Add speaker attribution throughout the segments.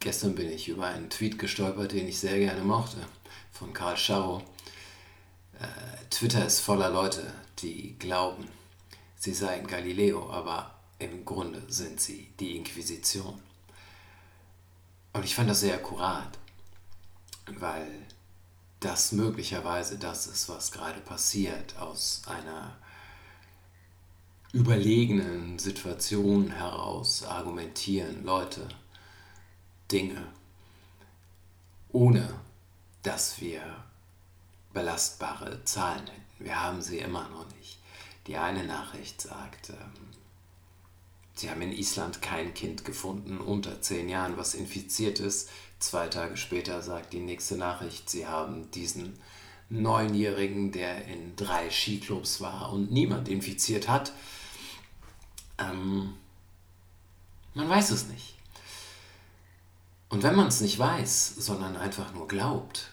Speaker 1: Gestern bin ich über einen Tweet gestolpert, den ich sehr gerne mochte, von Karl Scharrow. Äh, Twitter ist voller Leute, die glauben, sie seien Galileo, aber im Grunde sind sie die Inquisition. Und ich fand das sehr akkurat, weil das möglicherweise das ist, was gerade passiert, aus einer überlegenen Situation heraus argumentieren Leute Dinge, ohne dass wir belastbare Zahlen hätten. Wir haben sie immer noch nicht. Die eine Nachricht sagt, ähm, sie haben in Island kein Kind gefunden unter zehn Jahren, was infiziert ist. Zwei Tage später sagt die nächste Nachricht, sie haben diesen Neunjährigen, der in drei Skiclubs war und niemand infiziert hat. Ähm, man weiß es nicht. Und wenn man es nicht weiß, sondern einfach nur glaubt,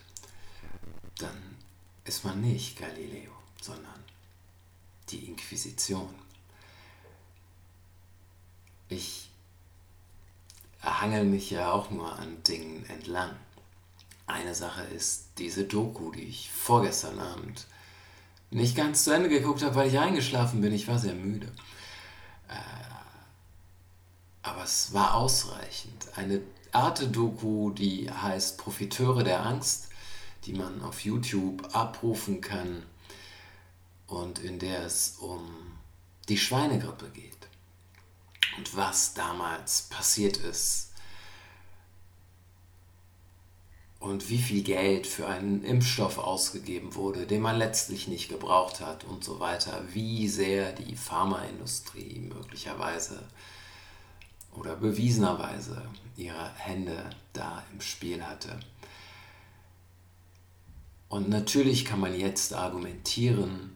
Speaker 1: dann ist man nicht Galileo, sondern die Inquisition. Ich hangel mich ja auch nur an Dingen entlang. Eine Sache ist diese Doku, die ich vorgestern Abend nicht ganz zu Ende geguckt habe, weil ich eingeschlafen bin. Ich war sehr müde. Äh, aber es war ausreichend. Eine Arte-Doku, die heißt Profiteure der Angst, die man auf YouTube abrufen kann und in der es um die Schweinegrippe geht und was damals passiert ist und wie viel Geld für einen Impfstoff ausgegeben wurde, den man letztlich nicht gebraucht hat und so weiter, wie sehr die Pharmaindustrie möglicherweise oder bewiesenerweise ihre Hände da im Spiel hatte. Und natürlich kann man jetzt argumentieren,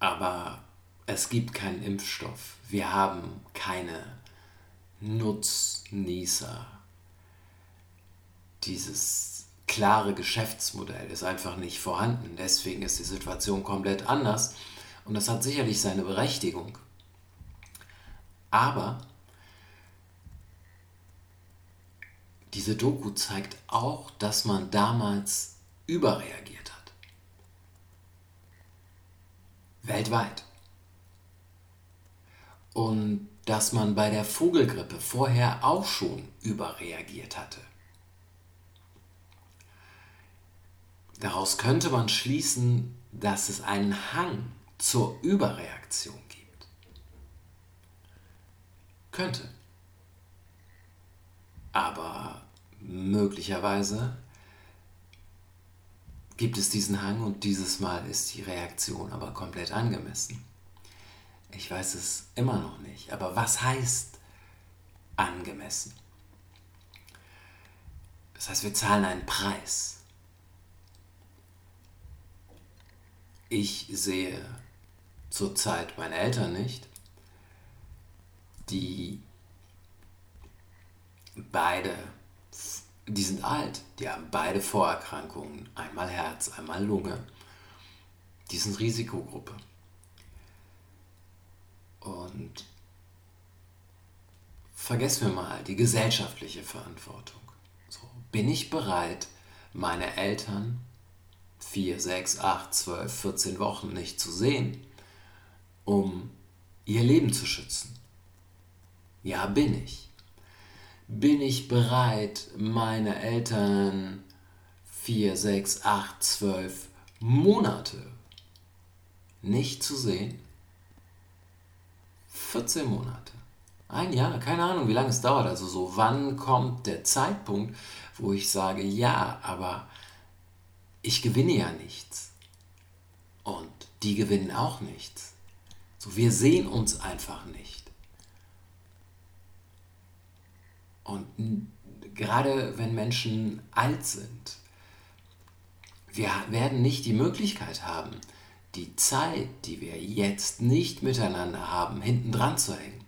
Speaker 1: aber es gibt keinen Impfstoff. Wir haben keine Nutznießer. Dieses klare Geschäftsmodell ist einfach nicht vorhanden. Deswegen ist die Situation komplett anders. Und das hat sicherlich seine Berechtigung. Aber diese Doku zeigt auch, dass man damals überreagiert hat. Weltweit. Und dass man bei der Vogelgrippe vorher auch schon überreagiert hatte. Daraus könnte man schließen, dass es einen Hang zur Überreaktion. Könnte. Aber möglicherweise gibt es diesen Hang und dieses Mal ist die Reaktion aber komplett angemessen. Ich weiß es immer noch nicht. Aber was heißt angemessen? Das heißt, wir zahlen einen Preis. Ich sehe zurzeit meine Eltern nicht die beide, die sind alt, die haben beide Vorerkrankungen, einmal Herz, einmal Lunge. Die sind Risikogruppe. Und vergessen wir mal die gesellschaftliche Verantwortung. So, bin ich bereit, meine Eltern vier, sechs, acht, zwölf, 14 Wochen nicht zu sehen, um ihr Leben zu schützen? Ja, bin ich. Bin ich bereit, meine Eltern vier, sechs, acht, zwölf Monate nicht zu sehen? 14 Monate. Ein Jahr, keine Ahnung, wie lange es dauert. Also so, wann kommt der Zeitpunkt, wo ich sage, ja, aber ich gewinne ja nichts. Und die gewinnen auch nichts. So, wir sehen uns einfach nicht. Und gerade wenn Menschen alt sind, wir werden nicht die Möglichkeit haben, die Zeit, die wir jetzt nicht miteinander haben, hinten dran zu hängen.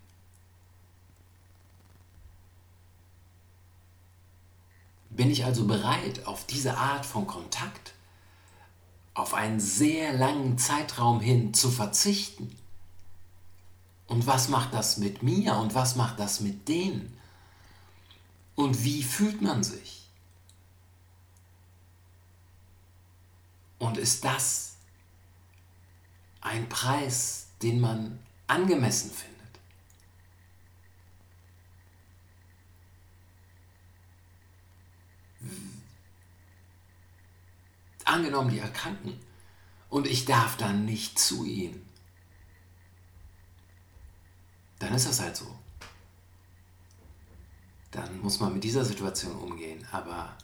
Speaker 1: Bin ich also bereit, auf diese Art von Kontakt, auf einen sehr langen Zeitraum hin zu verzichten? Und was macht das mit mir und was macht das mit denen? Und wie fühlt man sich? Und ist das ein Preis, den man angemessen findet? Angenommen, die erkranken und ich darf dann nicht zu ihnen. Dann ist das halt so. Dann muss man mit dieser Situation umgehen. Aber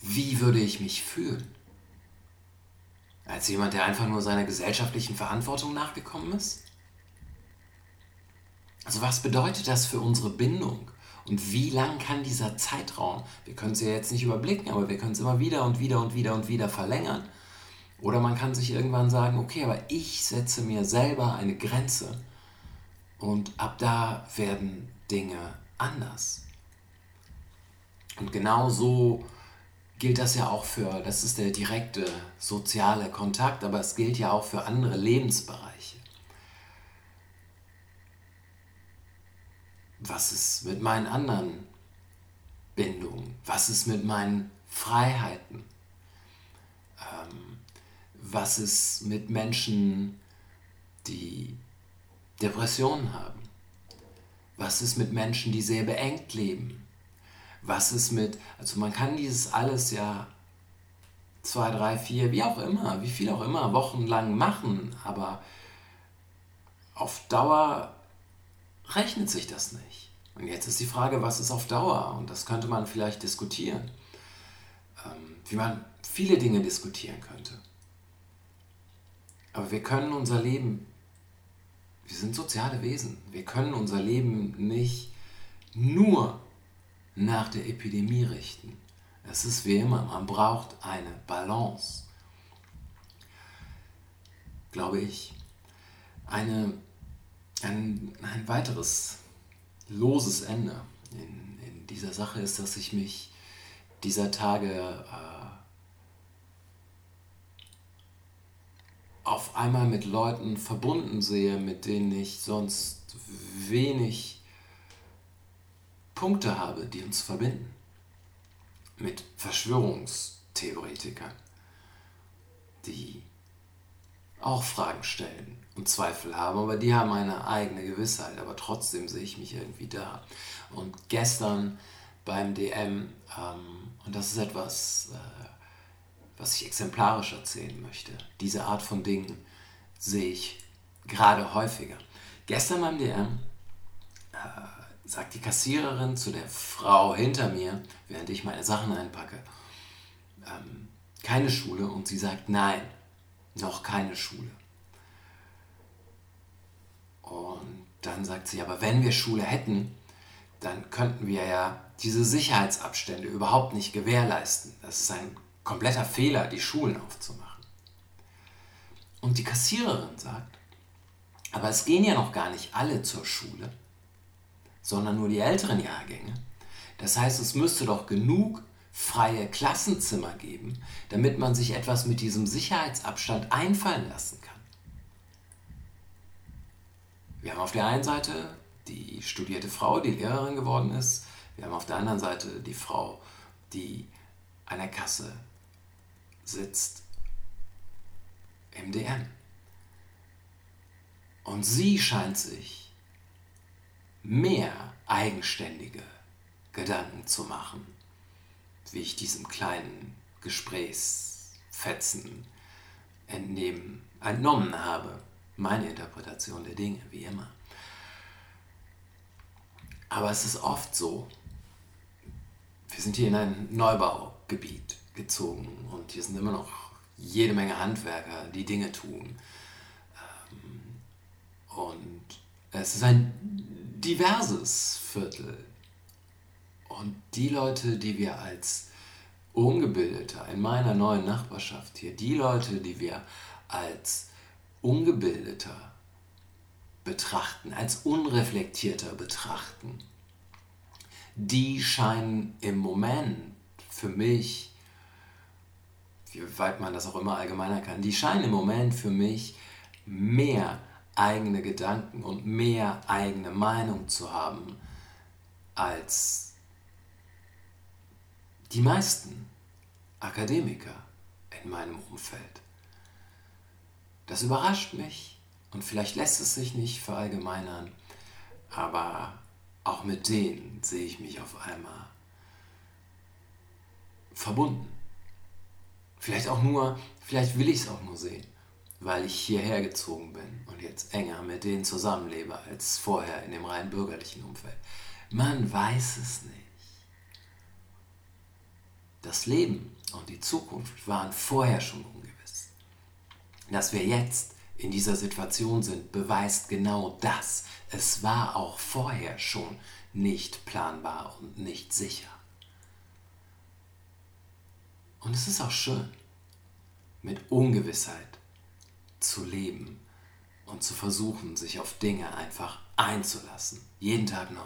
Speaker 1: wie würde ich mich fühlen? Als jemand, der einfach nur seiner gesellschaftlichen Verantwortung nachgekommen ist? Also was bedeutet das für unsere Bindung? Und wie lang kann dieser Zeitraum, wir können es ja jetzt nicht überblicken, aber wir können es immer wieder und wieder und wieder und wieder verlängern. Oder man kann sich irgendwann sagen, okay, aber ich setze mir selber eine Grenze und ab da werden Dinge anders. Und genau so gilt das ja auch für, das ist der direkte soziale Kontakt, aber es gilt ja auch für andere Lebensbereiche. Was ist mit meinen anderen Bindungen? Was ist mit meinen Freiheiten? Ähm, was ist mit Menschen, die Depressionen haben? Was ist mit Menschen, die sehr beengt leben? Was ist mit, also man kann dieses alles ja zwei, drei, vier, wie auch immer, wie viel auch immer, wochenlang machen, aber auf Dauer rechnet sich das nicht. Und jetzt ist die Frage, was ist auf Dauer? Und das könnte man vielleicht diskutieren, ähm, wie man viele Dinge diskutieren könnte. Aber wir können unser Leben, wir sind soziale Wesen, wir können unser Leben nicht nur nach der Epidemie richten. Es ist wie immer, man braucht eine Balance. Glaube ich. Eine, ein, ein weiteres loses Ende in, in dieser Sache ist, dass ich mich dieser Tage äh, auf einmal mit Leuten verbunden sehe, mit denen ich sonst wenig Punkte habe, die uns verbinden. Mit Verschwörungstheoretikern, die auch Fragen stellen und Zweifel haben, aber die haben eine eigene Gewissheit, aber trotzdem sehe ich mich irgendwie da. Und gestern beim DM, ähm, und das ist etwas, äh, was ich exemplarisch erzählen möchte. Diese Art von Dingen sehe ich gerade häufiger. Gestern beim DM äh, sagt die Kassiererin zu der Frau hinter mir, während ich meine Sachen einpacke, ähm, keine Schule und sie sagt nein, noch keine Schule. Und dann sagt sie, aber wenn wir Schule hätten, dann könnten wir ja diese Sicherheitsabstände überhaupt nicht gewährleisten. Das ist ein kompletter Fehler, die Schulen aufzumachen. Und die Kassiererin sagt, aber es gehen ja noch gar nicht alle zur Schule, sondern nur die älteren Jahrgänge. Das heißt, es müsste doch genug freie Klassenzimmer geben, damit man sich etwas mit diesem Sicherheitsabstand einfallen lassen kann. Wir haben auf der einen Seite die studierte Frau, die Lehrerin geworden ist. Wir haben auf der anderen Seite die Frau, die an der Kasse sitzt im DM. Und sie scheint sich mehr eigenständige Gedanken zu machen, wie ich diesem kleinen Gesprächsfetzen entnehmen, entnommen habe. Meine Interpretation der Dinge, wie immer. Aber es ist oft so, wir sind hier in einem Neubaugebiet gezogen und hier sind immer noch jede Menge Handwerker, die Dinge tun. Ähm, und es ist ein diverses Viertel. Und die Leute, die wir als Ungebildete in meiner neuen Nachbarschaft hier, die Leute, die wir als Ungebildeter betrachten, als unreflektierter betrachten, die scheinen im Moment für mich wie weit man das auch immer allgemeiner kann, die scheinen im Moment für mich mehr eigene Gedanken und mehr eigene Meinung zu haben als Die meisten Akademiker in meinem Umfeld. Das überrascht mich und vielleicht lässt es sich nicht verallgemeinern, aber auch mit denen sehe ich mich auf einmal verbunden. Vielleicht auch nur, vielleicht will ich es auch nur sehen, weil ich hierher gezogen bin und jetzt enger mit denen zusammenlebe als vorher in dem rein bürgerlichen Umfeld. Man weiß es nicht. Das Leben und die Zukunft waren vorher schon ungewiss. Dass wir jetzt in dieser Situation sind, beweist genau das. Es war auch vorher schon nicht planbar und nicht sicher. Und es ist auch schön, mit Ungewissheit zu leben und zu versuchen, sich auf Dinge einfach einzulassen. Jeden Tag neu.